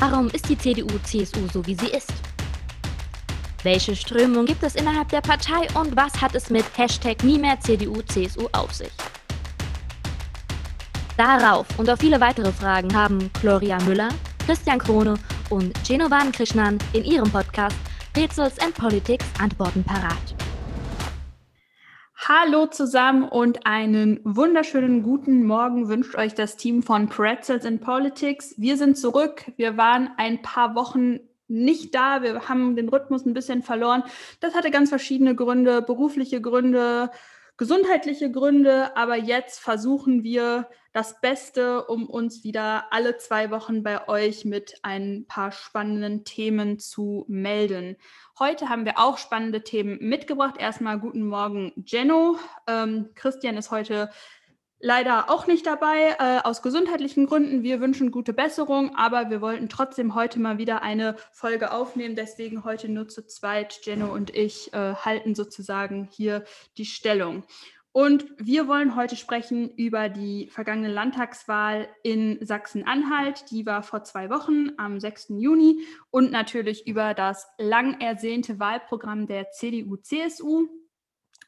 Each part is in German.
Warum ist die CDU-CSU so, wie sie ist? Welche Strömung gibt es innerhalb der Partei und was hat es mit Hashtag nie mehr CDU-CSU auf sich? Darauf und auf viele weitere Fragen haben Gloria Müller, Christian Krone und Genovan Krishnan in ihrem Podcast Rätsels and Politics Antworten parat. Hallo zusammen und einen wunderschönen guten Morgen wünscht euch das Team von Pretzels in Politics. Wir sind zurück. Wir waren ein paar Wochen nicht da. Wir haben den Rhythmus ein bisschen verloren. Das hatte ganz verschiedene Gründe, berufliche Gründe, gesundheitliche Gründe. Aber jetzt versuchen wir das Beste, um uns wieder alle zwei Wochen bei euch mit ein paar spannenden Themen zu melden. Heute haben wir auch spannende Themen mitgebracht. Erstmal guten Morgen, Jenno. Ähm, Christian ist heute leider auch nicht dabei, äh, aus gesundheitlichen Gründen. Wir wünschen gute Besserung, aber wir wollten trotzdem heute mal wieder eine Folge aufnehmen. Deswegen heute nur zu zweit. Jenno und ich äh, halten sozusagen hier die Stellung. Und wir wollen heute sprechen über die vergangene Landtagswahl in Sachsen-Anhalt. Die war vor zwei Wochen am 6. Juni und natürlich über das lang ersehnte Wahlprogramm der CDU-CSU.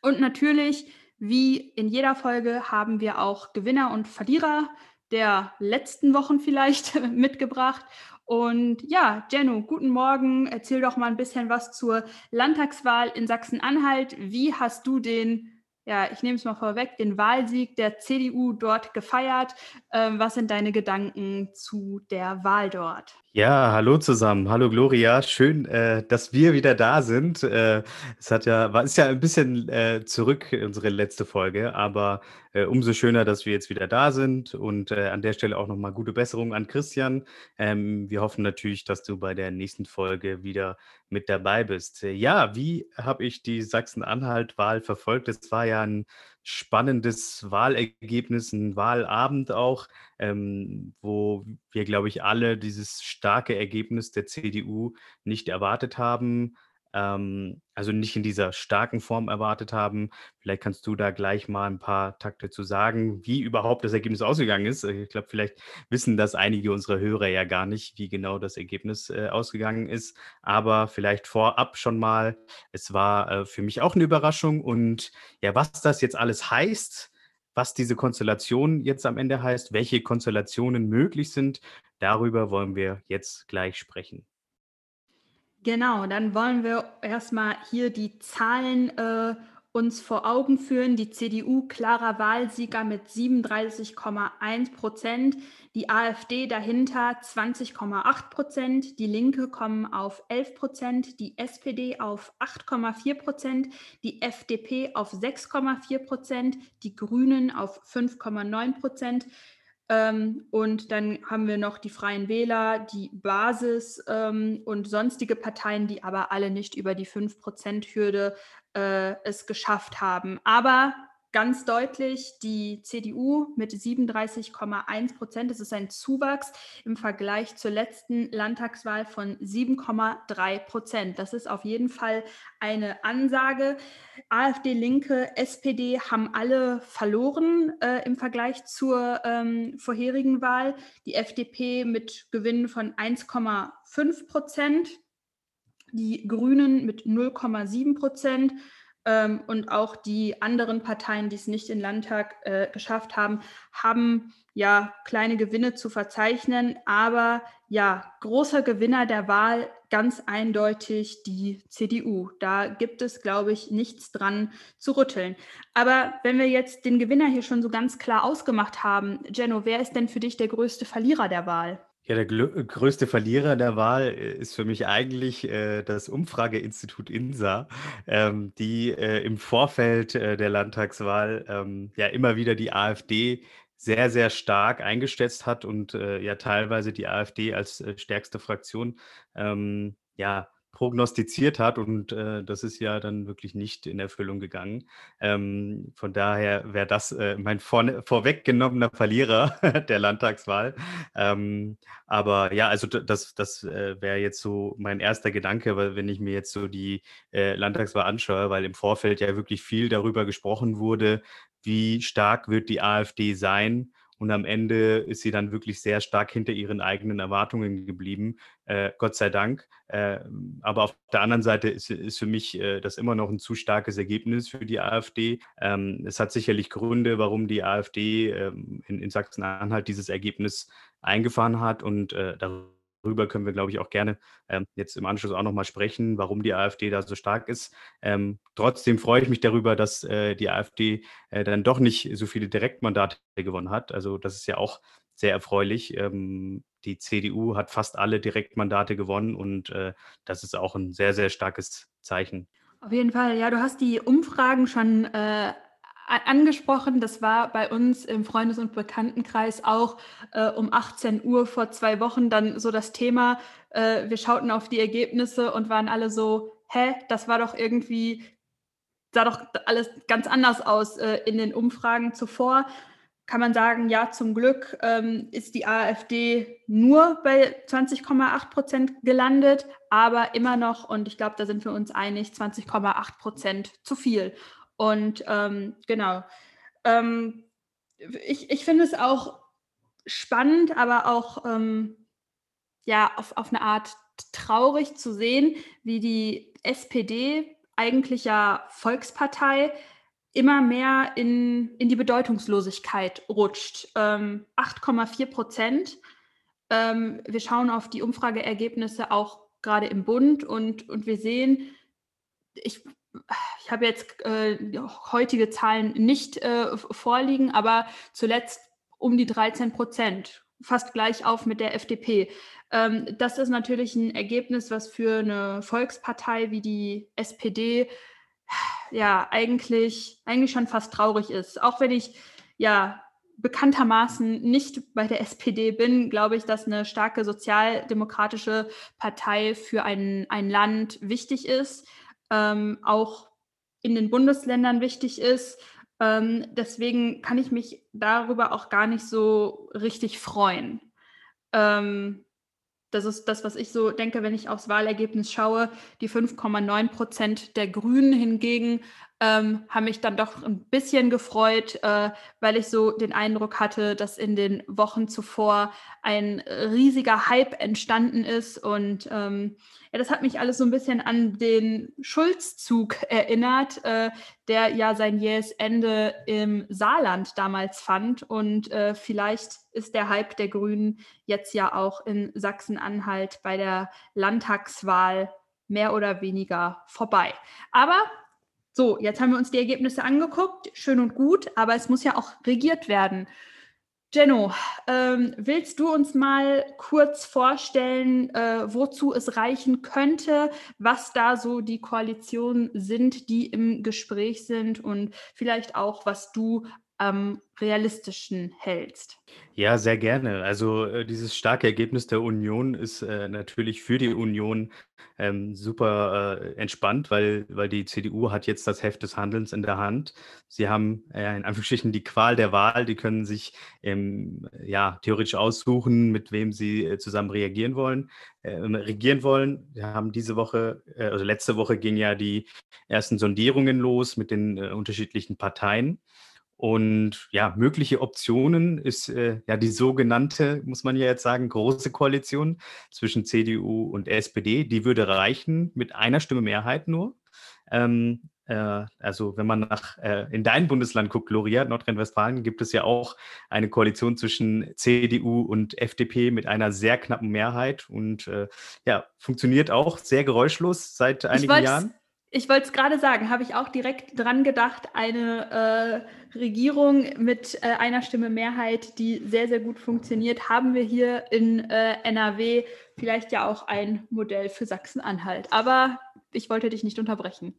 Und natürlich, wie in jeder Folge, haben wir auch Gewinner und Verlierer der letzten Wochen vielleicht mitgebracht. Und ja, Jenno, guten Morgen. Erzähl doch mal ein bisschen was zur Landtagswahl in Sachsen-Anhalt. Wie hast du den ja, ich nehme es mal vorweg, den Wahlsieg der CDU dort gefeiert. Ähm, was sind deine Gedanken zu der Wahl dort? Ja, hallo zusammen. Hallo Gloria. Schön, äh, dass wir wieder da sind. Äh, es hat ja, war, ist ja ein bisschen äh, zurück, unsere letzte Folge, aber äh, umso schöner, dass wir jetzt wieder da sind. Und äh, an der Stelle auch nochmal gute Besserung an Christian. Ähm, wir hoffen natürlich, dass du bei der nächsten Folge wieder mit dabei bist. Äh, ja, wie habe ich die Sachsen-Anhalt-Wahl verfolgt? Es war ja ein spannendes Wahlergebnis, ein Wahlabend auch, ähm, wo wir, glaube ich, alle dieses starke Ergebnis der CDU nicht erwartet haben ähm, also nicht in dieser starken Form erwartet haben. Vielleicht kannst du da gleich mal ein paar Takte zu sagen, wie überhaupt das Ergebnis ausgegangen ist. Ich glaube, vielleicht wissen das einige unserer Hörer ja gar nicht, wie genau das Ergebnis äh, ausgegangen ist. Aber vielleicht vorab schon mal, es war äh, für mich auch eine Überraschung. Und ja, was das jetzt alles heißt, was diese Konstellation jetzt am Ende heißt, welche Konstellationen möglich sind, darüber wollen wir jetzt gleich sprechen. Genau, dann wollen wir erstmal hier die Zahlen äh, uns vor Augen führen. Die CDU klarer Wahlsieger mit 37,1 Prozent, die AfD dahinter 20,8 Prozent, die Linke kommen auf 11 Prozent, die SPD auf 8,4 Prozent, die FDP auf 6,4 Prozent, die Grünen auf 5,9 Prozent. Ähm, und dann haben wir noch die Freien Wähler, die Basis ähm, und sonstige Parteien, die aber alle nicht über die 5-Prozent-Hürde äh, es geschafft haben. Aber ganz deutlich die CDU mit 37,1 Prozent. Das ist ein Zuwachs im Vergleich zur letzten Landtagswahl von 7,3 Prozent. Das ist auf jeden Fall eine Ansage. AfD, Linke, SPD haben alle verloren äh, im Vergleich zur ähm, vorherigen Wahl. Die FDP mit Gewinnen von 1,5 Prozent. Die Grünen mit 0,7 Prozent ähm, und auch die anderen Parteien, die es nicht in Landtag äh, geschafft haben, haben ja kleine Gewinne zu verzeichnen. Aber ja, großer Gewinner der Wahl ganz eindeutig die CDU. Da gibt es, glaube ich, nichts dran zu rütteln. Aber wenn wir jetzt den Gewinner hier schon so ganz klar ausgemacht haben, Jenno, wer ist denn für dich der größte Verlierer der Wahl? Ja, der größte Verlierer der Wahl äh, ist für mich eigentlich äh, das Umfrageinstitut INSA, ähm, die äh, im Vorfeld äh, der Landtagswahl ähm, ja immer wieder die AfD sehr, sehr stark eingeschätzt hat und äh, ja teilweise die AfD als äh, stärkste Fraktion ähm, ja prognostiziert hat und äh, das ist ja dann wirklich nicht in Erfüllung gegangen. Ähm, von daher wäre das äh, mein vor, vorweggenommener Verlierer der Landtagswahl. Ähm, aber ja, also das, das äh, wäre jetzt so mein erster Gedanke, weil wenn ich mir jetzt so die äh, Landtagswahl anschaue, weil im Vorfeld ja wirklich viel darüber gesprochen wurde, wie stark wird die AfD sein und am Ende ist sie dann wirklich sehr stark hinter ihren eigenen Erwartungen geblieben, äh, Gott sei Dank. Äh, aber auf der anderen Seite ist, ist für mich äh, das immer noch ein zu starkes Ergebnis für die AfD. Ähm, es hat sicherlich Gründe, warum die AfD ähm, in, in Sachsen-Anhalt dieses Ergebnis eingefahren hat und äh, darüber Darüber können wir, glaube ich, auch gerne ähm, jetzt im Anschluss auch nochmal sprechen, warum die AfD da so stark ist. Ähm, trotzdem freue ich mich darüber, dass äh, die AfD äh, dann doch nicht so viele Direktmandate gewonnen hat. Also das ist ja auch sehr erfreulich. Ähm, die CDU hat fast alle Direktmandate gewonnen und äh, das ist auch ein sehr, sehr starkes Zeichen. Auf jeden Fall, ja, du hast die Umfragen schon äh, angesprochen. Das war bei uns im Freundes- und Bekanntenkreis auch äh, um 18 Uhr vor zwei Wochen dann so das Thema. Äh, wir schauten auf die Ergebnisse und waren alle so, hä, das war doch irgendwie, sah doch alles ganz anders aus äh, in den Umfragen zuvor. Kann man sagen, ja, zum Glück ähm, ist die AfD nur bei 20,8 Prozent gelandet, aber immer noch, und ich glaube, da sind wir uns einig, 20,8 Prozent zu viel. Und ähm, genau. Ähm, ich, ich finde es auch spannend, aber auch ähm, ja, auf, auf eine Art traurig zu sehen, wie die SPD, eigentlich ja Volkspartei, immer mehr in, in die Bedeutungslosigkeit rutscht. 8,4 ähm, Prozent. Ähm, wir schauen auf die Umfrageergebnisse auch gerade im Bund und, und wir sehen, ich ich habe jetzt äh, heutige Zahlen nicht äh, vorliegen, aber zuletzt um die 13 Prozent, fast gleich auf mit der FDP. Ähm, das ist natürlich ein Ergebnis, was für eine Volkspartei wie die SPD ja eigentlich, eigentlich schon fast traurig ist. Auch wenn ich ja bekanntermaßen nicht bei der SPD bin, glaube ich, dass eine starke sozialdemokratische Partei für ein, ein Land wichtig ist ähm, auch in den Bundesländern wichtig ist. Ähm, deswegen kann ich mich darüber auch gar nicht so richtig freuen. Ähm, das ist das, was ich so denke, wenn ich aufs Wahlergebnis schaue. Die 5,9 Prozent der Grünen hingegen ähm, haben mich dann doch ein bisschen gefreut, äh, weil ich so den Eindruck hatte, dass in den Wochen zuvor ein riesiger Hype entstanden ist. Und ähm, ja, das hat mich alles so ein bisschen an den Schulzzug erinnert, äh, der ja sein jähes Ende im Saarland damals fand. Und äh, vielleicht ist der Hype der Grünen jetzt ja auch in Sachsen-Anhalt bei der Landtagswahl mehr oder weniger vorbei. Aber so, jetzt haben wir uns die Ergebnisse angeguckt, schön und gut, aber es muss ja auch regiert werden. Jenno, ähm, willst du uns mal kurz vorstellen, äh, wozu es reichen könnte, was da so die Koalitionen sind, die im Gespräch sind und vielleicht auch, was du am realistischen hältst? Ja, sehr gerne. Also äh, dieses starke Ergebnis der Union ist äh, natürlich für die Union ähm, super äh, entspannt, weil, weil die CDU hat jetzt das Heft des Handelns in der Hand. Sie haben in Anführungsstrichen die Qual der Wahl. Die können sich ähm, ja, theoretisch aussuchen, mit wem sie äh, zusammen reagieren wollen, äh, regieren wollen. Wir haben diese Woche, äh, also letzte Woche gingen ja die ersten Sondierungen los mit den unterschiedlichen Parteien. Und ja, mögliche Optionen ist äh, ja die sogenannte, muss man ja jetzt sagen, große Koalition zwischen CDU und SPD. Die würde reichen mit einer Stimme Mehrheit nur. Ähm, äh, also wenn man nach äh, in dein Bundesland guckt, Gloria, Nordrhein-Westfalen, gibt es ja auch eine Koalition zwischen CDU und FDP mit einer sehr knappen Mehrheit und äh, ja, funktioniert auch sehr geräuschlos seit einigen Jahren. Ich wollte es gerade sagen, habe ich auch direkt dran gedacht, eine äh, Regierung mit äh, einer Stimme Mehrheit, die sehr, sehr gut funktioniert, haben wir hier in äh, NRW vielleicht ja auch ein Modell für Sachsen-Anhalt. Aber ich wollte dich nicht unterbrechen.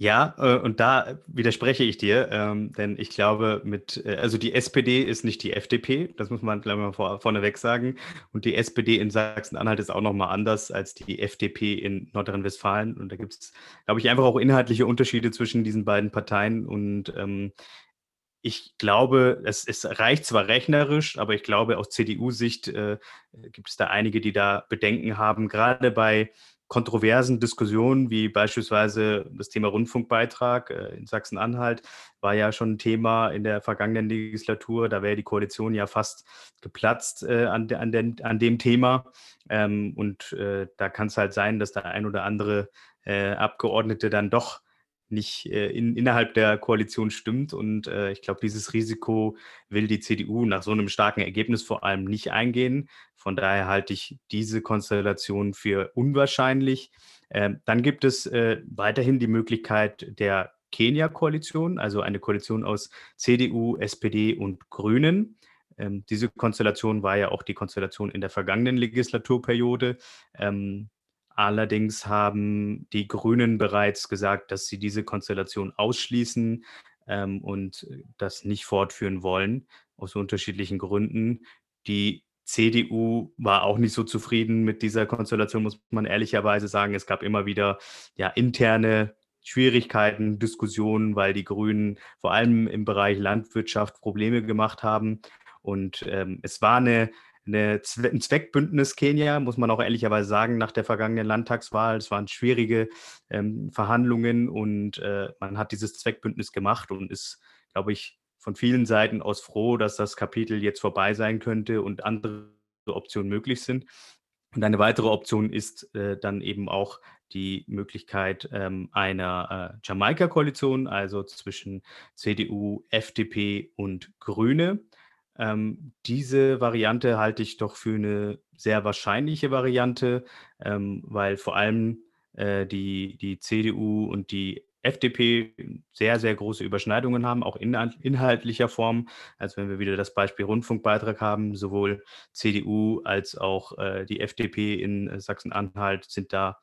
Ja, äh, und da widerspreche ich dir, ähm, denn ich glaube, mit, äh, also die SPD ist nicht die FDP, das muss man gleich mal vor, vorneweg sagen. Und die SPD in Sachsen-Anhalt ist auch nochmal anders als die FDP in Nordrhein-Westfalen. Und da gibt es, glaube ich, einfach auch inhaltliche Unterschiede zwischen diesen beiden Parteien. Und ähm, ich glaube, es, es, reicht zwar rechnerisch, aber ich glaube, aus CDU-Sicht äh, gibt es da einige, die da Bedenken haben, gerade bei kontroversen Diskussionen, wie beispielsweise das Thema Rundfunkbeitrag äh, in Sachsen-Anhalt, war ja schon ein Thema in der vergangenen Legislatur. Da wäre die Koalition ja fast geplatzt äh, an, de, an, de, an, dem Thema. Ähm, und äh, da kann es halt sein, dass der ein oder andere Abgeordnete dann doch nicht äh, in, innerhalb der Koalition stimmt. Und äh, ich glaube, dieses Risiko will die CDU nach so einem starken Ergebnis vor allem nicht eingehen. Von daher halte ich diese Konstellation für unwahrscheinlich. Ähm, dann gibt es äh, weiterhin die Möglichkeit der Kenia-Koalition, also eine Koalition aus CDU, SPD und Grünen. Ähm, diese Konstellation war ja auch die Konstellation in der vergangenen Legislaturperiode. Ähm, Allerdings haben die Grünen bereits gesagt, dass sie diese Konstellation ausschließen ähm, und das nicht fortführen wollen, aus unterschiedlichen Gründen. Die CDU war auch nicht so zufrieden mit dieser Konstellation, muss man ehrlicherweise sagen. Es gab immer wieder ja, interne Schwierigkeiten, Diskussionen, weil die Grünen vor allem im Bereich Landwirtschaft Probleme gemacht haben. Und ähm, es war eine eine, ein Zweckbündnis Kenia, muss man auch ehrlicherweise sagen, nach der vergangenen Landtagswahl. Es waren schwierige ähm, Verhandlungen und äh, man hat dieses Zweckbündnis gemacht und ist, glaube ich, von vielen Seiten aus froh, dass das Kapitel jetzt vorbei sein könnte und andere Optionen möglich sind. Und eine weitere Option ist äh, dann eben auch die Möglichkeit ähm, einer äh, Jamaika-Koalition, also zwischen CDU, FDP und Grüne. Ähm, diese Variante halte ich doch für eine sehr wahrscheinliche Variante, ähm, weil vor allem äh, die, die CDU und die FDP sehr, sehr große Überschneidungen haben, auch in inhaltlicher Form. Also wenn wir wieder das Beispiel Rundfunkbeitrag haben, sowohl CDU als auch äh, die FDP in Sachsen-Anhalt sind da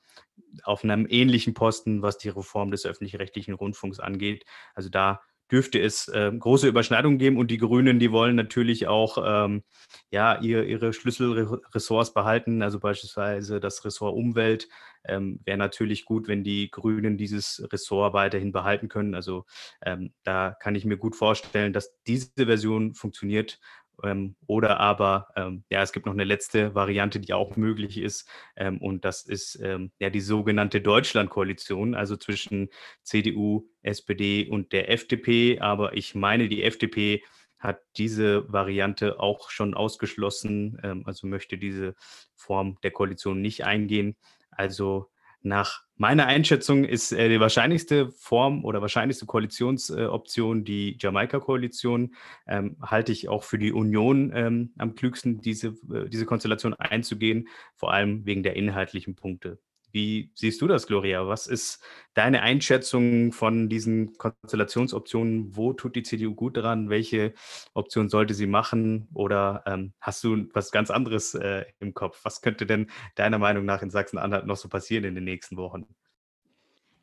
auf einem ähnlichen Posten, was die Reform des öffentlich-rechtlichen Rundfunks angeht. Also da dürfte es äh, große Überschneidungen geben und die Grünen, die wollen natürlich auch ähm, ja, ihr, ihre Schlüsselressorts behalten, also beispielsweise das Ressort Umwelt. Ähm, Wäre natürlich gut, wenn die Grünen dieses Ressort weiterhin behalten können. Also ähm, da kann ich mir gut vorstellen, dass diese Version funktioniert ähm, oder aber, ähm, ja, es gibt noch eine letzte Variante, die auch möglich ist. Ähm, und das ist ähm, ja die sogenannte Deutschlandkoalition, also zwischen CDU, SPD und der FDP. Aber ich meine, die FDP hat diese Variante auch schon ausgeschlossen, ähm, also möchte diese Form der Koalition nicht eingehen. Also nach meiner Einschätzung ist äh, die wahrscheinlichste Form oder wahrscheinlichste Koalitionsoption äh, die Jamaika-Koalition. Ähm, halte ich auch für die Union ähm, am klügsten, diese, äh, diese Konstellation einzugehen, vor allem wegen der inhaltlichen Punkte. Wie siehst du das, Gloria? Was ist deine Einschätzung von diesen Konstellationsoptionen? Wo tut die CDU gut daran? Welche Option sollte sie machen? Oder ähm, hast du was ganz anderes äh, im Kopf? Was könnte denn deiner Meinung nach in Sachsen-Anhalt noch so passieren in den nächsten Wochen?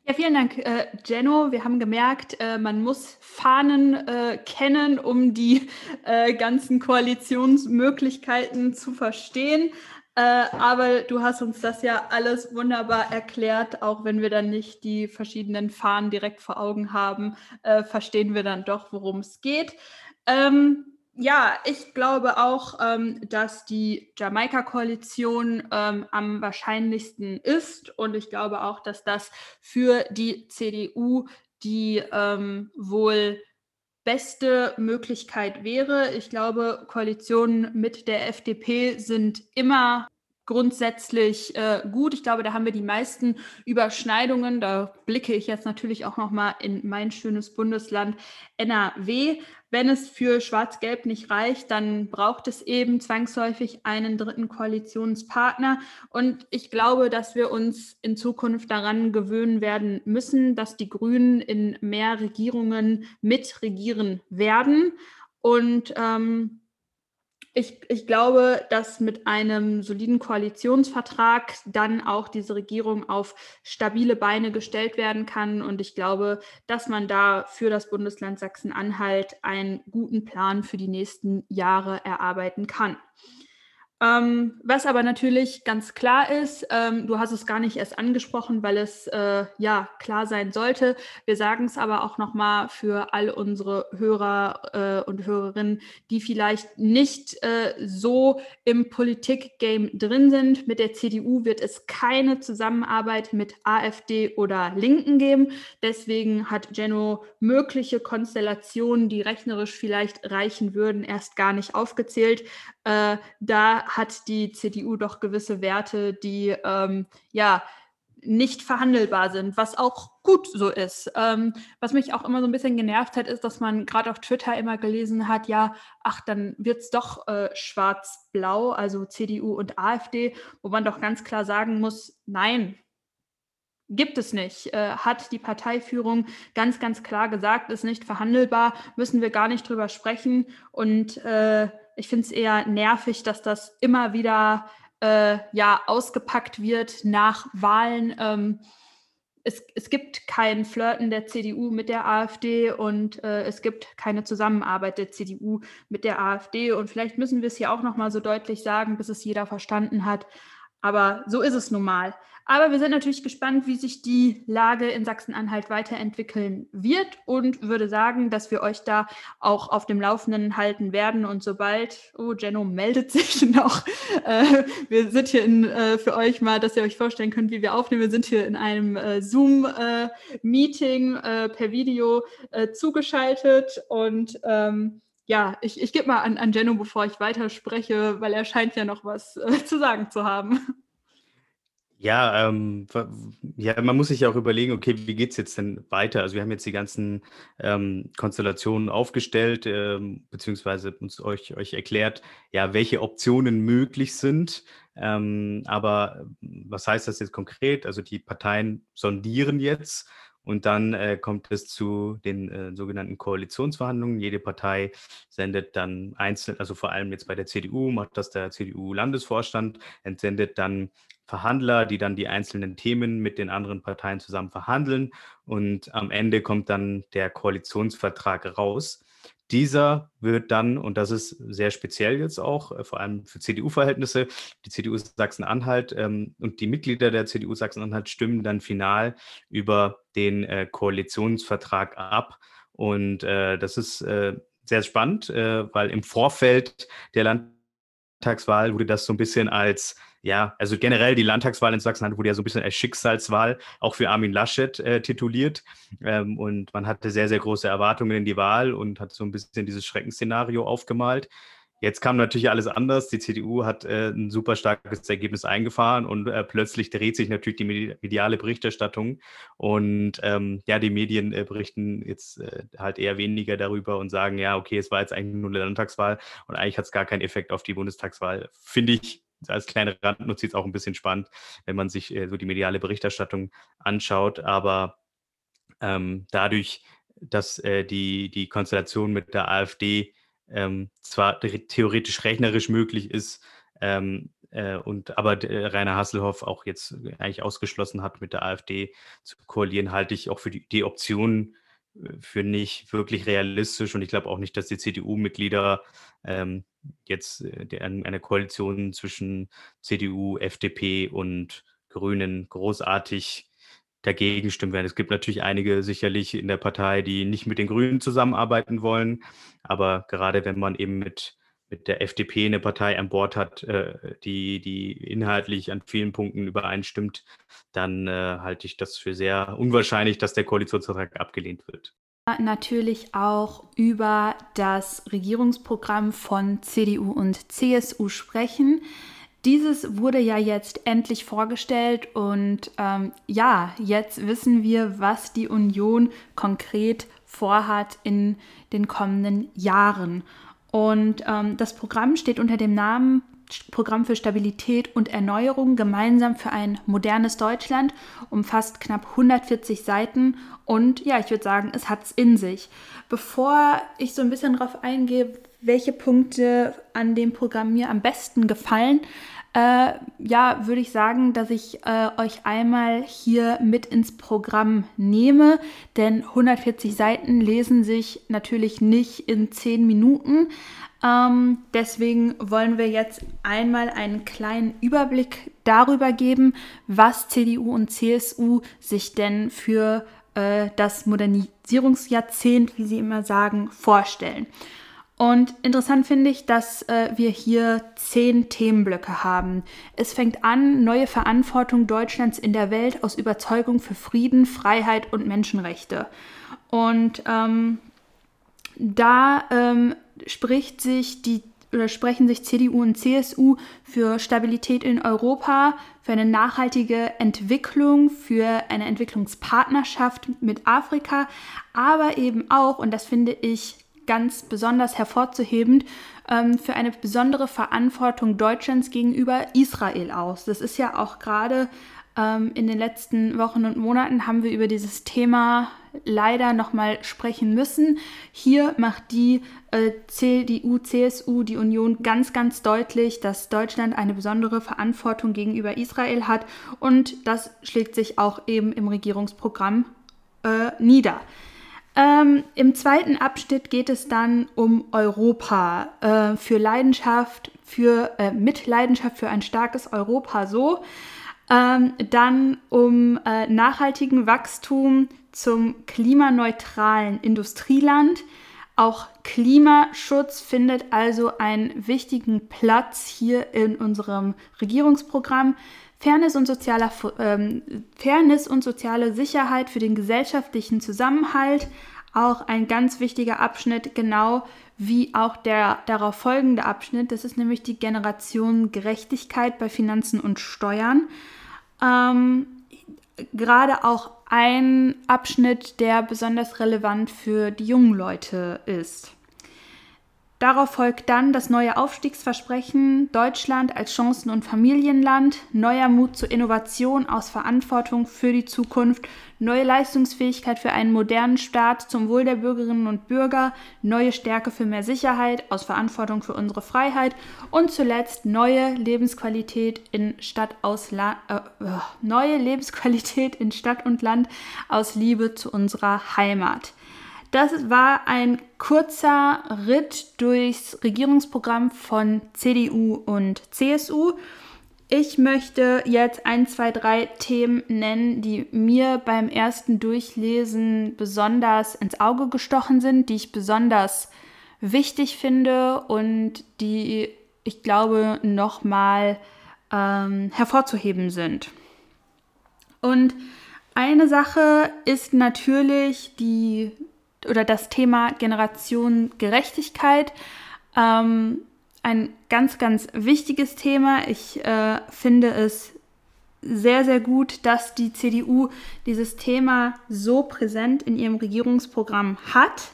Ja, vielen Dank, äh, Jenno. Wir haben gemerkt, äh, man muss Fahnen äh, kennen, um die äh, ganzen Koalitionsmöglichkeiten zu verstehen. Äh, aber du hast uns das ja alles wunderbar erklärt, auch wenn wir dann nicht die verschiedenen Fahnen direkt vor Augen haben, äh, verstehen wir dann doch, worum es geht. Ähm, ja, ich glaube auch, ähm, dass die Jamaika-Koalition ähm, am wahrscheinlichsten ist und ich glaube auch, dass das für die CDU die ähm, wohl beste Möglichkeit wäre. Ich glaube, Koalitionen mit der FDP sind immer grundsätzlich äh, gut. Ich glaube, da haben wir die meisten Überschneidungen. Da blicke ich jetzt natürlich auch noch mal in mein schönes Bundesland NRW. Wenn es für Schwarz-Gelb nicht reicht, dann braucht es eben zwangsläufig einen dritten Koalitionspartner. Und ich glaube, dass wir uns in Zukunft daran gewöhnen werden müssen, dass die Grünen in mehr Regierungen mitregieren werden. Und ähm, ich, ich glaube, dass mit einem soliden Koalitionsvertrag dann auch diese Regierung auf stabile Beine gestellt werden kann. Und ich glaube, dass man da für das Bundesland Sachsen-Anhalt einen guten Plan für die nächsten Jahre erarbeiten kann. Ähm, was aber natürlich ganz klar ist, ähm, du hast es gar nicht erst angesprochen, weil es äh, ja klar sein sollte. Wir sagen es aber auch nochmal für all unsere Hörer äh, und Hörerinnen, die vielleicht nicht äh, so im Politikgame drin sind. Mit der CDU wird es keine Zusammenarbeit mit AfD oder Linken geben. Deswegen hat Jenno mögliche Konstellationen, die rechnerisch vielleicht reichen würden, erst gar nicht aufgezählt. Äh, da hat die CDU doch gewisse Werte, die ähm, ja nicht verhandelbar sind, was auch gut so ist. Ähm, was mich auch immer so ein bisschen genervt hat, ist, dass man gerade auf Twitter immer gelesen hat, ja, ach, dann wird es doch äh, schwarz-blau, also CDU und AfD, wo man doch ganz klar sagen muss, nein, gibt es nicht. Äh, hat die Parteiführung ganz, ganz klar gesagt, ist nicht verhandelbar, müssen wir gar nicht drüber sprechen. Und äh, ich finde es eher nervig, dass das immer wieder äh, ja, ausgepackt wird nach Wahlen. Ähm, es, es, gibt kein Flirten der CDU mit der AfD und äh, es gibt keine Zusammenarbeit der CDU mit der AfD. Und vielleicht müssen wir es hier auch noch mal so deutlich sagen, bis es jeder verstanden hat. Aber so ist es nun mal. Aber wir sind natürlich gespannt, wie sich die Lage in Sachsen-Anhalt weiterentwickeln wird und würde sagen, dass wir euch da auch auf dem Laufenden halten werden. Und sobald, oh, Jenno meldet sich noch. Äh, wir sind hier in, äh, für euch mal, dass ihr euch vorstellen könnt, wie wir aufnehmen. Wir sind hier in einem äh, Zoom-Meeting äh, per Video äh, zugeschaltet und ähm, ja, ich, ich gebe mal an, an Jenno, bevor ich weiterspreche, weil er scheint ja noch was äh, zu sagen zu haben. Ja, ähm, ja, man muss sich ja auch überlegen, okay, wie geht es jetzt denn weiter? Also wir haben jetzt die ganzen ähm, Konstellationen aufgestellt, ähm, beziehungsweise uns euch, euch erklärt, ja, welche Optionen möglich sind. Ähm, aber was heißt das jetzt konkret? Also die Parteien sondieren jetzt und dann äh, kommt es zu den äh, sogenannten Koalitionsverhandlungen. Jede Partei sendet dann einzeln, also vor allem jetzt bei der CDU macht das der CDU-Landesvorstand, entsendet dann Verhandler, die dann die einzelnen Themen mit den anderen Parteien zusammen verhandeln. Und am Ende kommt dann der Koalitionsvertrag raus. Dieser wird dann, und das ist sehr speziell jetzt auch, äh, vor allem für CDU-Verhältnisse, die CDU Sachsen-Anhalt ähm, und die Mitglieder der CDU Sachsen-Anhalt stimmen dann final über den äh, Koalitionsvertrag ab. Und äh, das ist äh, sehr spannend, äh, weil im Vorfeld der Landtagswahl wurde das so ein bisschen als ja, also generell die Landtagswahl in Sachsen wurde ja so ein bisschen als Schicksalswahl auch für Armin Laschet äh, tituliert. Ähm, und man hatte sehr, sehr große Erwartungen in die Wahl und hat so ein bisschen dieses Schreckensszenario aufgemalt. Jetzt kam natürlich alles anders. Die CDU hat äh, ein super starkes Ergebnis eingefahren und äh, plötzlich dreht sich natürlich die mediale Berichterstattung. Und ähm, ja, die Medien äh, berichten jetzt äh, halt eher weniger darüber und sagen, ja, okay, es war jetzt eigentlich nur eine Landtagswahl und eigentlich hat es gar keinen Effekt auf die Bundestagswahl. Finde ich als kleine Randnotiz auch ein bisschen spannend, wenn man sich äh, so die mediale Berichterstattung anschaut. Aber ähm, dadurch, dass äh, die, die Konstellation mit der AfD ähm, zwar theoretisch rechnerisch möglich ist, ähm, äh, und aber äh, Rainer Hasselhoff auch jetzt eigentlich ausgeschlossen hat, mit der AfD zu koalieren, halte ich auch für die, die Option äh, für nicht wirklich realistisch. Und ich glaube auch nicht, dass die CDU-Mitglieder ähm, jetzt äh, eine Koalition zwischen CDU, FDP und Grünen großartig dagegen stimmen werden. Es gibt natürlich einige sicherlich in der Partei, die nicht mit den Grünen zusammenarbeiten wollen, aber gerade wenn man eben mit mit der FDP eine Partei an Bord hat, äh, die, die inhaltlich an vielen Punkten übereinstimmt, dann äh, halte ich das für sehr unwahrscheinlich, dass der Koalitionsvertrag abgelehnt wird. Natürlich auch über das Regierungsprogramm von CDU und CSU sprechen. Dieses wurde ja jetzt endlich vorgestellt und ähm, ja, jetzt wissen wir, was die Union konkret vorhat in den kommenden Jahren. Und ähm, das Programm steht unter dem Namen Programm für Stabilität und Erneuerung gemeinsam für ein modernes Deutschland, umfasst knapp 140 Seiten und ja, ich würde sagen, es hat es in sich. Bevor ich so ein bisschen darauf eingehe, welche Punkte an dem Programm mir am besten gefallen, äh, ja, würde ich sagen, dass ich äh, euch einmal hier mit ins Programm nehme, denn 140 Seiten lesen sich natürlich nicht in 10 Minuten. Ähm, deswegen wollen wir jetzt einmal einen kleinen Überblick darüber geben, was CDU und CSU sich denn für äh, das Modernisierungsjahrzehnt, wie sie immer sagen, vorstellen. Und interessant finde ich, dass äh, wir hier zehn Themenblöcke haben. Es fängt an, neue Verantwortung Deutschlands in der Welt aus Überzeugung für Frieden, Freiheit und Menschenrechte. Und ähm, da ähm, spricht sich die oder sprechen sich CDU und CSU für Stabilität in Europa, für eine nachhaltige Entwicklung, für eine Entwicklungspartnerschaft mit Afrika, aber eben auch, und das finde ich ganz besonders hervorzuheben, ähm, für eine besondere Verantwortung Deutschlands gegenüber Israel aus. Das ist ja auch gerade ähm, in den letzten Wochen und Monaten haben wir über dieses Thema leider nochmal sprechen müssen. Hier macht die äh, CDU, CSU, die Union ganz, ganz deutlich, dass Deutschland eine besondere Verantwortung gegenüber Israel hat und das schlägt sich auch eben im Regierungsprogramm äh, nieder. Ähm, Im zweiten Abschnitt geht es dann um Europa, äh, für Leidenschaft, für äh, mit Leidenschaft für ein starkes Europa so. Ähm, dann um äh, nachhaltigen Wachstum zum klimaneutralen Industrieland. Auch Klimaschutz findet also einen wichtigen Platz hier in unserem Regierungsprogramm. Fairness und, sozialer, ähm, Fairness und soziale Sicherheit für den gesellschaftlichen Zusammenhalt, auch ein ganz wichtiger Abschnitt, genau wie auch der darauf folgende Abschnitt. Das ist nämlich die Generation Gerechtigkeit bei Finanzen und Steuern. Ähm, Gerade auch ein Abschnitt, der besonders relevant für die jungen Leute ist. Darauf folgt dann das neue Aufstiegsversprechen Deutschland als Chancen- und Familienland, neuer Mut zur Innovation aus Verantwortung für die Zukunft, neue Leistungsfähigkeit für einen modernen Staat zum Wohl der Bürgerinnen und Bürger, neue Stärke für mehr Sicherheit aus Verantwortung für unsere Freiheit und zuletzt neue Lebensqualität in Stadt aus La äh, äh neue Lebensqualität in Stadt und Land aus Liebe zu unserer Heimat. Das war ein kurzer Ritt durchs Regierungsprogramm von CDU und CSU. Ich möchte jetzt ein, zwei, drei Themen nennen, die mir beim ersten Durchlesen besonders ins Auge gestochen sind, die ich besonders wichtig finde und die ich glaube nochmal ähm, hervorzuheben sind. Und eine Sache ist natürlich die oder das Thema Generationengerechtigkeit. Ähm, ein ganz, ganz wichtiges Thema. Ich äh, finde es sehr, sehr gut, dass die CDU dieses Thema so präsent in ihrem Regierungsprogramm hat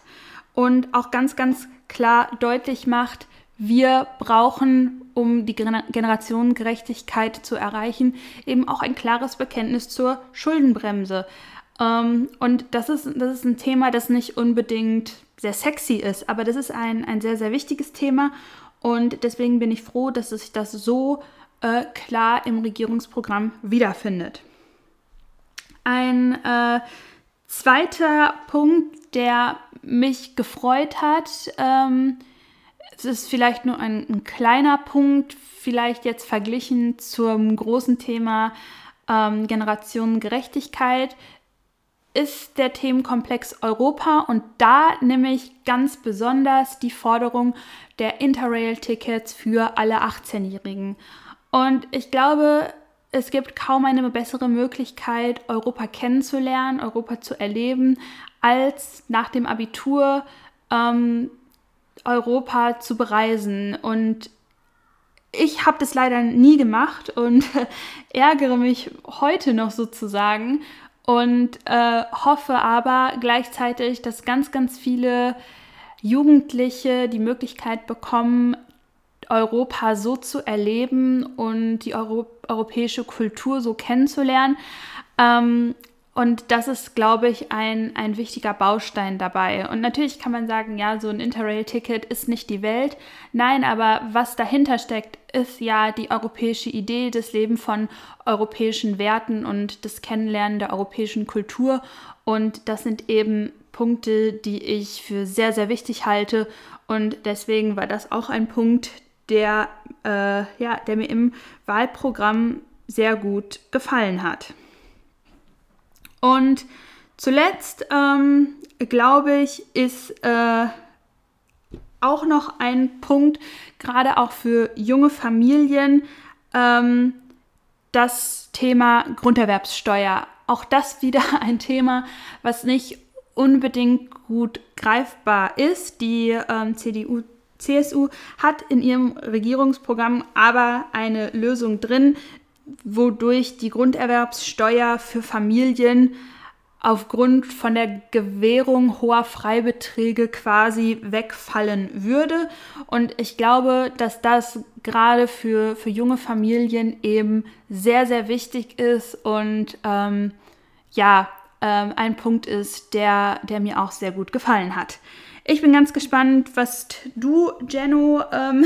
und auch ganz, ganz klar deutlich macht, wir brauchen, um die Generationengerechtigkeit zu erreichen, eben auch ein klares Bekenntnis zur Schuldenbremse. Ähm, und das ist, das ist ein Thema, das nicht unbedingt sehr sexy ist, aber das ist ein, ein sehr, sehr wichtiges Thema. Und deswegen bin ich froh, dass sich das so äh, klar im Regierungsprogramm wiederfindet. Ein äh, zweiter Punkt, der mich gefreut hat, ähm, es ist vielleicht nur ein, ein, kleiner Punkt, vielleicht jetzt verglichen zum großen Thema ähm, Generationengerechtigkeit, ist der Themenkomplex Europa und da nehme ich ganz besonders die Forderung der Interrail-Tickets für alle 18-Jährigen. Und ich glaube, es gibt kaum eine bessere Möglichkeit, Europa kennenzulernen, Europa zu erleben, als nach dem Abitur ähm, Europa zu bereisen. Und ich habe das leider nie gemacht und ärgere mich heute noch sozusagen und äh, hoffe aber gleichzeitig, dass ganz, ganz viele Jugendliche die Möglichkeit bekommen, Europa so zu erleben und die Euro europäische Kultur so kennenzulernen. Ähm, und das ist, glaube ich, ein, ein wichtiger Baustein dabei. Und natürlich kann man sagen, ja, so ein Interrail-Ticket ist nicht die Welt. Nein, aber was dahinter steckt, ist ja die europäische Idee, das Leben von europäischen Werten und das Kennenlernen der europäischen Kultur. Und das sind eben Punkte, die ich für sehr, sehr wichtig halte Und deswegen war das auch ein Punkt, der, äh, ja, der mir im Wahlprogramm sehr gut gefallen hat. Und zuletzt, ähm, glaube ich, ist äh, auch noch ein Punkt, gerade auch für junge Familien, ähm, das Thema Grunderwerbssteuer. Auch das wieder ein Thema, was nicht unbedingt gut greifbar ist. Die ähm, CDU, CSU hat in ihrem Regierungsprogramm aber eine Lösung drin, wodurch die Grunderwerbssteuer für Familien aufgrund von der Gewährung hoher Freibeträge quasi wegfallen würde. Und ich glaube, dass das gerade für, für junge Familien eben sehr, sehr wichtig ist und ähm, ja, ähm, ein Punkt ist, der, der mir auch sehr gut gefallen hat. Ich bin ganz gespannt, was du, Jenno, ähm,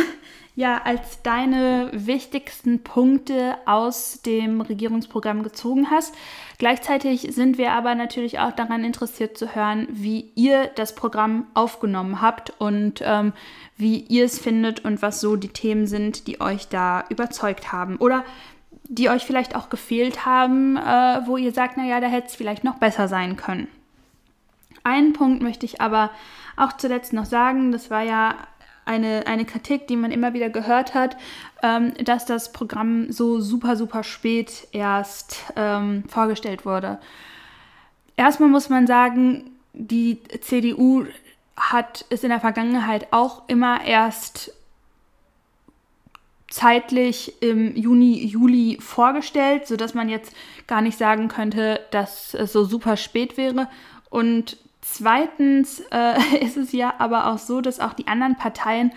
ja als deine wichtigsten Punkte aus dem Regierungsprogramm gezogen hast. Gleichzeitig sind wir aber natürlich auch daran interessiert zu hören, wie ihr das Programm aufgenommen habt und ähm, wie ihr es findet und was so die Themen sind, die euch da überzeugt haben. Oder die euch vielleicht auch gefehlt haben, äh, wo ihr sagt, naja, da hätte es vielleicht noch besser sein können. Einen Punkt möchte ich aber auch zuletzt noch sagen, das war ja eine, eine Kritik, die man immer wieder gehört hat, ähm, dass das Programm so super, super spät erst ähm, vorgestellt wurde. Erstmal muss man sagen, die CDU hat es in der Vergangenheit auch immer erst zeitlich im Juni, Juli vorgestellt, sodass man jetzt gar nicht sagen könnte, dass es so super spät wäre. Und Zweitens äh, ist es ja aber auch so, dass auch die anderen Parteien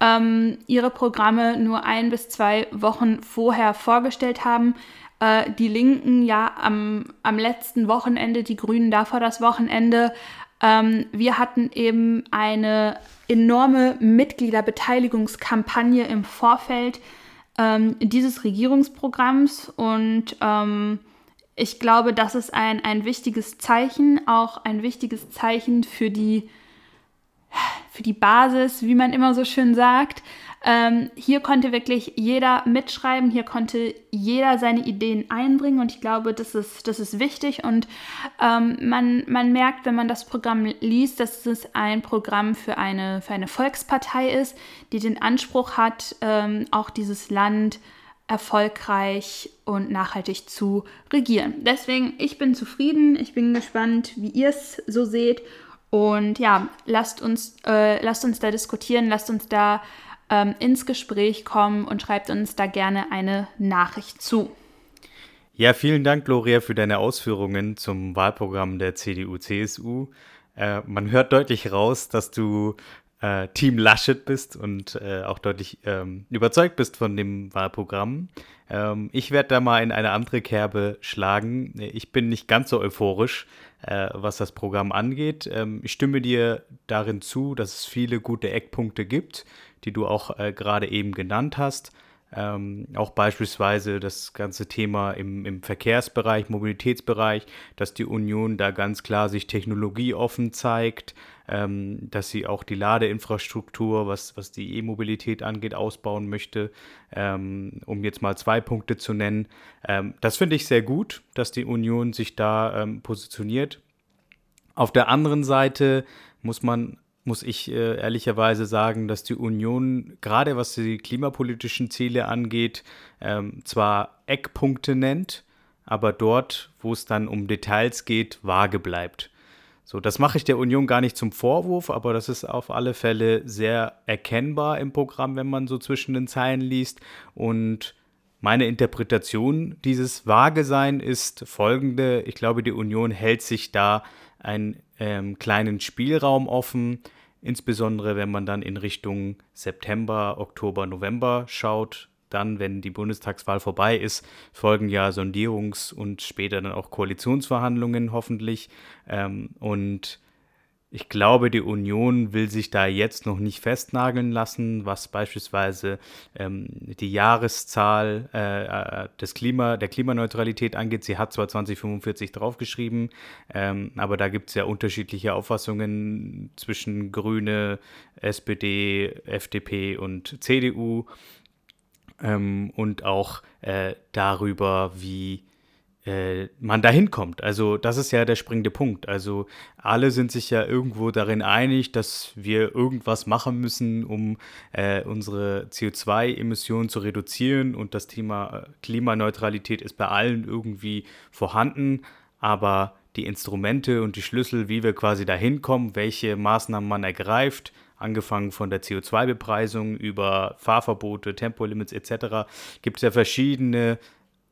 ähm, ihre Programme nur ein bis zwei Wochen vorher vorgestellt haben. Äh, die Linken ja am, am letzten Wochenende, die Grünen davor das Wochenende. Ähm, wir hatten eben eine enorme Mitgliederbeteiligungskampagne im Vorfeld ähm, dieses Regierungsprogramms und ähm, ich glaube, das ist ein, ein wichtiges Zeichen, auch ein wichtiges Zeichen für die, für die Basis, wie man immer so schön sagt. Ähm, hier konnte wirklich jeder mitschreiben, hier konnte jeder seine Ideen einbringen und ich glaube, das ist, das ist wichtig und ähm, man, man merkt, wenn man das Programm liest, dass es ein Programm für eine, für eine Volkspartei ist, die den Anspruch hat, ähm, auch dieses Land erfolgreich und nachhaltig zu regieren. Deswegen, ich bin zufrieden, ich bin gespannt, wie ihr es so seht. Und ja, lasst uns, äh, lasst uns da diskutieren, lasst uns da ähm, ins Gespräch kommen und schreibt uns da gerne eine Nachricht zu. Ja, vielen Dank, Gloria, für deine Ausführungen zum Wahlprogramm der CDU-CSU. Äh, man hört deutlich raus, dass du äh, Team Laschet bist und äh, auch deutlich ähm, überzeugt bist von dem Wahlprogramm. Ähm, ich werde da mal in eine andere Kerbe schlagen. Ich bin nicht ganz so euphorisch, äh, was das Programm angeht. Ähm, ich stimme dir darin zu, dass es viele gute Eckpunkte gibt, die du auch äh, gerade eben genannt hast. Ähm, auch beispielsweise das ganze Thema im, im Verkehrsbereich, Mobilitätsbereich, dass die Union da ganz klar sich technologieoffen zeigt, ähm, dass sie auch die Ladeinfrastruktur, was, was die E-Mobilität angeht, ausbauen möchte, ähm, um jetzt mal zwei Punkte zu nennen. Ähm, das finde ich sehr gut, dass die Union sich da ähm, positioniert. Auf der anderen Seite muss man muss ich äh, ehrlicherweise sagen, dass die Union, gerade was die klimapolitischen Ziele angeht, ähm, zwar Eckpunkte nennt, aber dort, wo es dann um Details geht, vage bleibt. So, das mache ich der Union gar nicht zum Vorwurf, aber das ist auf alle Fälle sehr erkennbar im Programm, wenn man so zwischen den Zeilen liest. Und meine Interpretation dieses Vagesein ist folgende. Ich glaube, die Union hält sich da einen ähm, kleinen Spielraum offen, insbesondere wenn man dann in Richtung September, Oktober, November schaut. Dann, wenn die Bundestagswahl vorbei ist, folgen ja Sondierungs- und später dann auch Koalitionsverhandlungen hoffentlich. Ähm, und ich glaube, die Union will sich da jetzt noch nicht festnageln lassen, was beispielsweise ähm, die Jahreszahl äh, äh des Klima, der Klimaneutralität angeht. Sie hat zwar 2045 draufgeschrieben, ähm, aber da gibt es ja unterschiedliche Auffassungen zwischen Grüne, SPD, FDP und CDU ähm, und auch äh, darüber, wie äh, man da hinkommt. Also das ist ja der springende Punkt. Also alle sind sich ja irgendwo darin einig, dass wir irgendwas machen müssen, um äh, unsere CO2-Emissionen zu reduzieren und das Thema äh, Klimaneutralität ist bei allen irgendwie vorhanden, aber die Instrumente und die Schlüssel, wie wir quasi da hinkommen, welche Maßnahmen man ergreift, angefangen von der CO2-Bepreisung über Fahrverbote, Tempolimits etc., gibt es ja verschiedene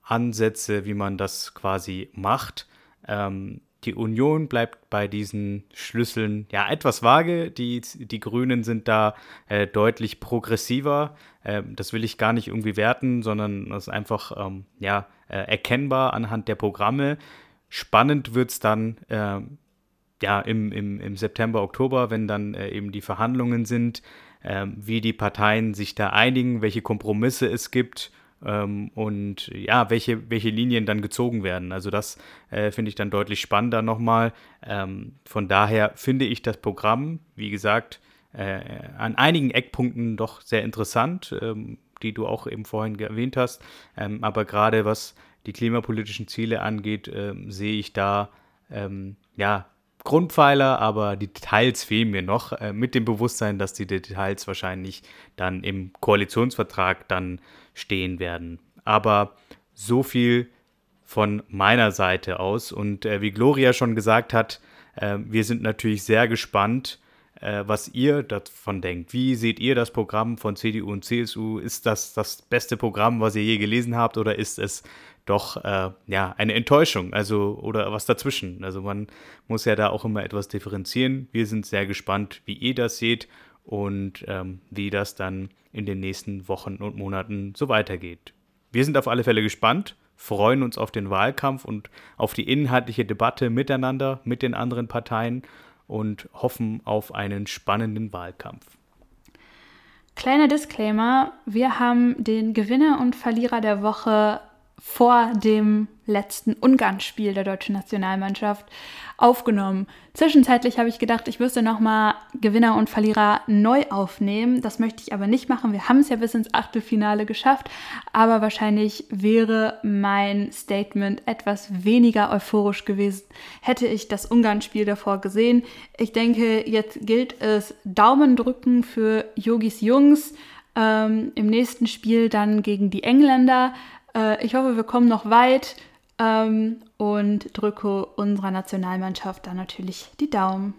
Ansätze, wie man das quasi macht. Ähm, die Union bleibt bei diesen Schlüsseln ja etwas vage. Die, die Grünen sind da äh, deutlich progressiver. Ähm, das will ich gar nicht irgendwie werten, sondern das ist einfach ähm, ja, äh, erkennbar anhand der Programme. Spannend wird es dann äh, ja, im, im, im September, Oktober, wenn dann äh, eben die Verhandlungen sind, ähm, wie die Parteien sich da einigen, welche Kompromisse es gibt ähm, und ja, welche, welche Linien dann gezogen werden. Also das äh, finde ich dann deutlich spannender nochmal. Ähm, von daher finde ich das Programm, wie gesagt, äh, an einigen Eckpunkten doch sehr interessant, ähm, die du auch eben vorhin erwähnt hast. Ähm, aber gerade was die klimapolitischen Ziele angeht, ähm, sehe ich da ja Grundpfeiler, aber die Details fehlen mir noch, äh, mit dem Bewusstsein, dass die Details wahrscheinlich dann im Koalitionsvertrag dann stehen werden. Aber so viel von meiner Seite aus. Und äh, wie Gloria schon gesagt hat, äh, wir sind natürlich sehr gespannt, äh, was ihr davon denkt. Wie seht ihr das Programm von CDU und CSU? Ist das das beste Programm, was ihr je gelesen habt, oder ist es doch äh, ja eine Enttäuschung, also oder was dazwischen. Also man muss ja da auch immer etwas differenzieren. Wir sind sehr gespannt, wie ihr das seht und ähm, wie das dann in den nächsten Wochen und Monaten so weitergeht. Wir sind auf alle Fälle gespannt, freuen uns auf den Wahlkampf und auf die inhaltliche Debatte miteinander, mit den anderen Parteien und hoffen auf einen spannenden Wahlkampf. Kleiner Disclaimer, wir haben den Gewinner und Verlierer der Woche vor dem letzten Ungarn-Spiel der deutschen Nationalmannschaft aufgenommen. Zwischenzeitlich habe ich gedacht, ich müsste nochmal Gewinner und Verlierer neu aufnehmen. Das möchte ich aber nicht machen. Wir haben es ja bis ins Achtelfinale geschafft, aber wahrscheinlich wäre mein Statement etwas weniger euphorisch gewesen, hätte ich das Ungarn-Spiel davor gesehen. Ich denke, jetzt gilt es Daumen drücken für Yogis Jungs. Ähm, Im nächsten Spiel dann gegen die Engländer. Äh, ich hoffe, wir kommen noch weit ähm, und drücke unserer Nationalmannschaft dann natürlich die Daumen.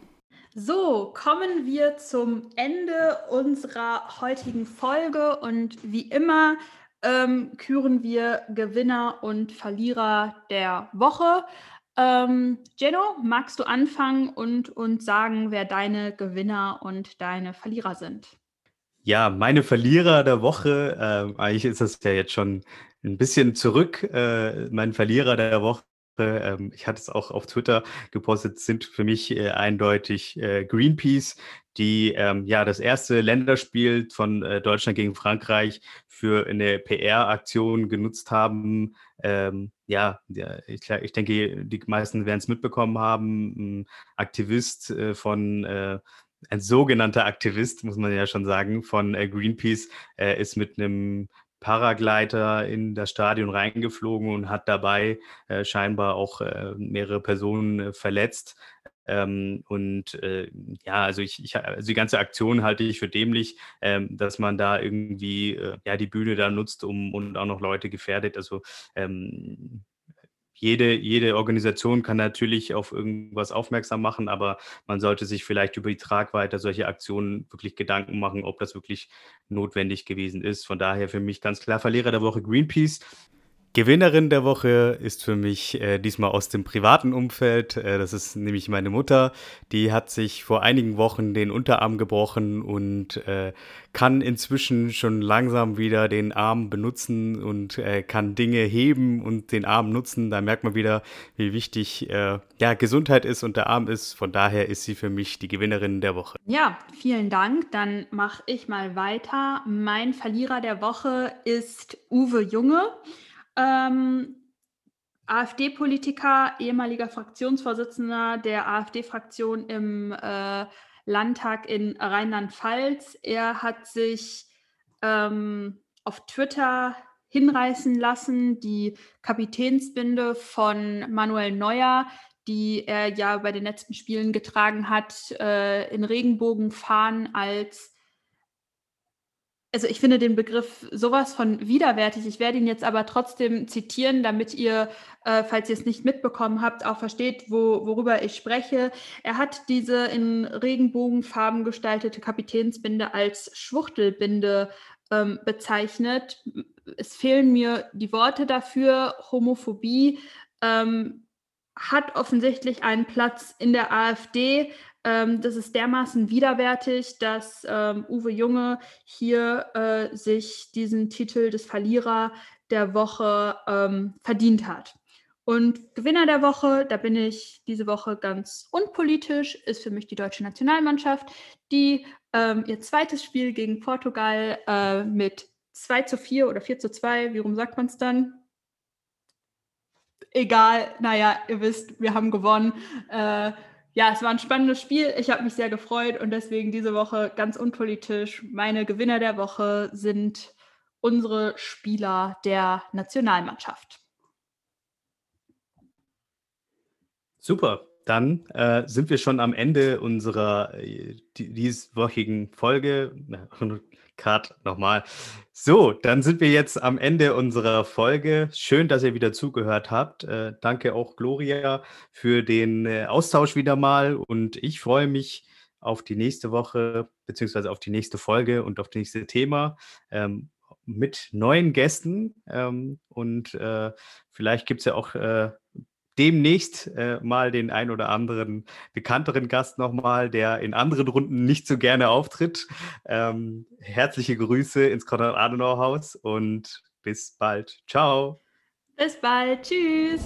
So, kommen wir zum Ende unserer heutigen Folge und wie immer ähm, küren wir Gewinner und Verlierer der Woche. Ähm, Geno, magst du anfangen und uns sagen, wer deine Gewinner und deine Verlierer sind? Ja, meine Verlierer der Woche, äh, eigentlich ist das ja jetzt schon ein bisschen zurück. Äh, mein Verlierer der Woche, ähm, ich hatte es auch auf Twitter gepostet, sind für mich äh, eindeutig äh, Greenpeace, die ähm, ja das erste Länderspiel von äh, Deutschland gegen Frankreich für eine PR-Aktion genutzt haben. Ähm, ja, ich, ich, denke, die meisten werden es mitbekommen haben. Ein Aktivist äh, von äh, ein sogenannter Aktivist, muss man ja schon sagen, von Greenpeace ist mit einem Paragleiter in das Stadion reingeflogen und hat dabei äh, scheinbar auch äh, mehrere Personen äh, verletzt. Ähm, und äh, ja, also ich, ich, also die ganze Aktion halte ich für dämlich, ähm, dass man da irgendwie äh, ja die Bühne da nutzt, um und auch noch Leute gefährdet. Also ähm, jede, jede Organisation kann natürlich auf irgendwas aufmerksam machen, aber man sollte sich vielleicht über die Tragweite solcher Aktionen wirklich Gedanken machen, ob das wirklich notwendig gewesen ist. Von daher für mich ganz klar Verlierer der Woche Greenpeace. Gewinnerin der Woche ist für mich äh, diesmal aus dem privaten Umfeld. Äh, das ist nämlich meine Mutter. Die hat sich vor einigen Wochen den Unterarm gebrochen und äh, kann inzwischen schon langsam wieder den Arm benutzen und äh, kann Dinge heben und den Arm nutzen. Da merkt man wieder, wie wichtig äh, ja, Gesundheit ist und der Arm ist. Von daher ist sie für mich die Gewinnerin der Woche. Ja, vielen Dank. Dann mache ich mal weiter. Mein Verlierer der Woche ist Uwe Junge. Ähm, AfD-Politiker, ehemaliger Fraktionsvorsitzender der AfD-Fraktion im äh, Landtag in Rheinland-Pfalz. Er hat sich ähm, auf Twitter hinreißen lassen, die Kapitänsbinde von Manuel Neuer, die er ja bei den letzten Spielen getragen hat, äh, in Regenbogenfahnen als also ich finde den Begriff sowas von widerwärtig. Ich werde ihn jetzt aber trotzdem zitieren, damit ihr, äh, falls ihr es nicht mitbekommen habt, auch versteht, wo, worüber ich spreche. Er hat diese in Regenbogenfarben gestaltete Kapitänsbinde als Schwuchtelbinde ähm, bezeichnet. Es fehlen mir die Worte dafür. Homophobie ähm, hat offensichtlich einen Platz in der AfD. Ähm, das ist dermaßen widerwärtig, dass ähm, Uwe Junge hier äh, sich diesen Titel des Verlierer der Woche ähm, verdient hat. Und Gewinner der Woche, da bin ich diese Woche ganz unpolitisch, ist für mich die deutsche Nationalmannschaft, die ähm, ihr zweites Spiel gegen Portugal äh, mit 2 zu 4 oder 4 zu 2, wie rum sagt man es dann? Egal, naja, ihr wisst, wir haben gewonnen. Äh, ja, es war ein spannendes Spiel. Ich habe mich sehr gefreut und deswegen diese Woche ganz unpolitisch. Meine Gewinner der Woche sind unsere Spieler der Nationalmannschaft. Super. Dann äh, sind wir schon am Ende unserer äh, dieswöchigen Folge. Cut nochmal. So, dann sind wir jetzt am Ende unserer Folge. Schön, dass ihr wieder zugehört habt. Äh, danke auch Gloria für den äh, Austausch wieder mal und ich freue mich auf die nächste Woche beziehungsweise auf die nächste Folge und auf das nächste Thema ähm, mit neuen Gästen ähm, und äh, vielleicht gibt es ja auch demnächst äh, mal den ein oder anderen bekannteren Gast nochmal, der in anderen Runden nicht so gerne auftritt. Ähm, herzliche Grüße ins Konrad-Adenauer-Haus und bis bald. Ciao. Bis bald. Tschüss.